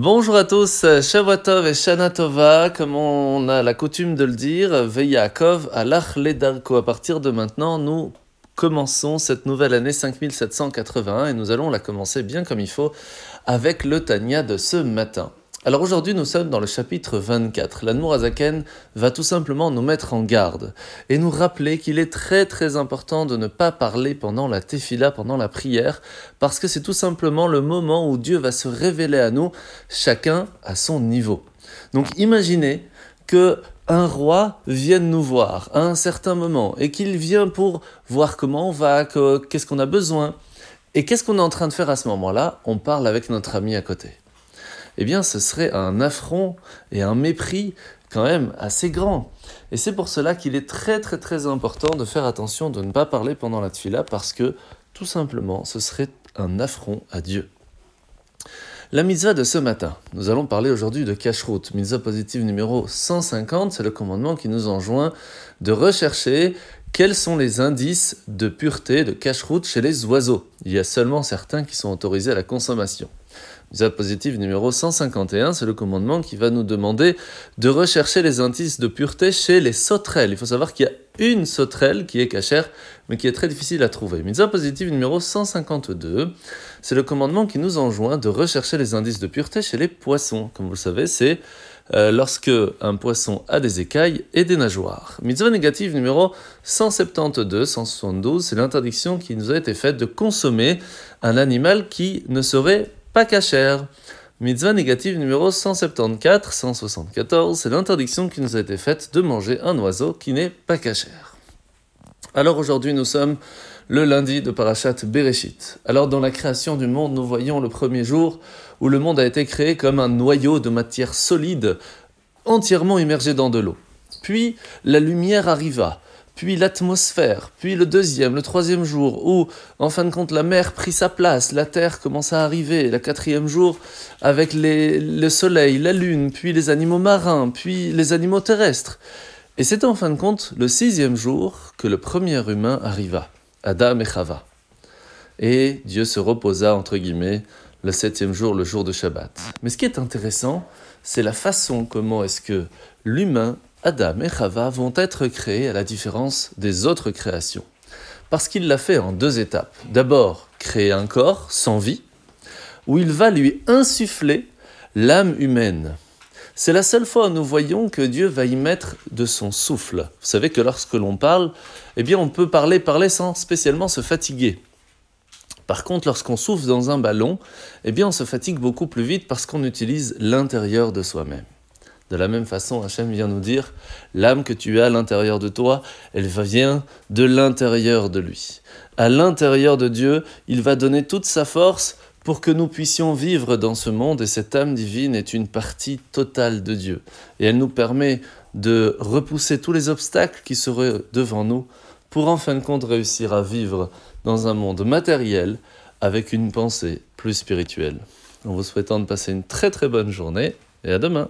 Bonjour à tous, Shavuotov et Shana Tova, comme on a la coutume de le dire, Veyakov Alach Ledarko. À partir de maintenant, nous commençons cette nouvelle année 5781 et nous allons la commencer bien comme il faut avec le Tanya de ce matin. Alors aujourd'hui, nous sommes dans le chapitre 24. L'Anmour Azaken va tout simplement nous mettre en garde et nous rappeler qu'il est très très important de ne pas parler pendant la tefila, pendant la prière, parce que c'est tout simplement le moment où Dieu va se révéler à nous, chacun à son niveau. Donc imaginez que un roi vienne nous voir à un certain moment et qu'il vient pour voir comment on va, qu'est-ce qu'on a besoin. Et qu'est-ce qu'on est en train de faire à ce moment-là? On parle avec notre ami à côté eh bien ce serait un affront et un mépris quand même assez grand. Et c'est pour cela qu'il est très très très important de faire attention de ne pas parler pendant la tfila parce que tout simplement ce serait un affront à Dieu. La mitzvah de ce matin. Nous allons parler aujourd'hui de Kashrut. Mitzvah positive numéro 150, c'est le commandement qui nous enjoint de rechercher quels sont les indices de pureté de Kashrut chez les oiseaux. Il y a seulement certains qui sont autorisés à la consommation. Diapositive numéro 151, c'est le commandement qui va nous demander de rechercher les indices de pureté chez les sauterelles. Il faut savoir qu'il y a une sauterelle qui est cachère, mais qui est très difficile à trouver. Mitzvah positive numéro 152, c'est le commandement qui nous enjoint de rechercher les indices de pureté chez les poissons. Comme vous le savez, c'est euh, lorsque un poisson a des écailles et des nageoires. Mitzvah négative numéro 172, 172, c'est l'interdiction qui nous a été faite de consommer un animal qui ne serait pas cachère. Mitzvah négative numéro 174, 174, c'est l'interdiction qui nous a été faite de manger un oiseau qui n'est pas cachère. Alors aujourd'hui nous sommes le lundi de Parashat Bereshit. Alors dans la création du monde, nous voyons le premier jour où le monde a été créé comme un noyau de matière solide, entièrement immergé dans de l'eau. Puis la lumière arriva, puis l'atmosphère, puis le deuxième, le troisième jour, où, en fin de compte, la mer prit sa place, la terre commença à arriver, le quatrième jour, avec le soleil, la lune, puis les animaux marins, puis les animaux terrestres. Et c'est en fin de compte le sixième jour que le premier humain arriva, Adam et Chava. Et Dieu se reposa, entre guillemets, le septième jour, le jour de Shabbat. Mais ce qui est intéressant, c'est la façon comment est-ce que l'humain Adam et Chava vont être créés à la différence des autres créations. Parce qu'il l'a fait en deux étapes. D'abord, créer un corps sans vie, où il va lui insuffler l'âme humaine. C'est la seule fois où nous voyons que Dieu va y mettre de son souffle. Vous savez que lorsque l'on parle, eh on peut parler, parler sans spécialement se fatiguer. Par contre, lorsqu'on souffle dans un ballon, eh on se fatigue beaucoup plus vite parce qu'on utilise l'intérieur de soi-même. De la même façon, Hachem vient nous dire, l'âme que tu as à l'intérieur de toi, elle vient de l'intérieur de lui. À l'intérieur de Dieu, il va donner toute sa force pour que nous puissions vivre dans ce monde et cette âme divine est une partie totale de Dieu. Et elle nous permet de repousser tous les obstacles qui seraient devant nous pour en fin de compte réussir à vivre dans un monde matériel avec une pensée plus spirituelle. En vous souhaitant de passer une très très bonne journée et à demain.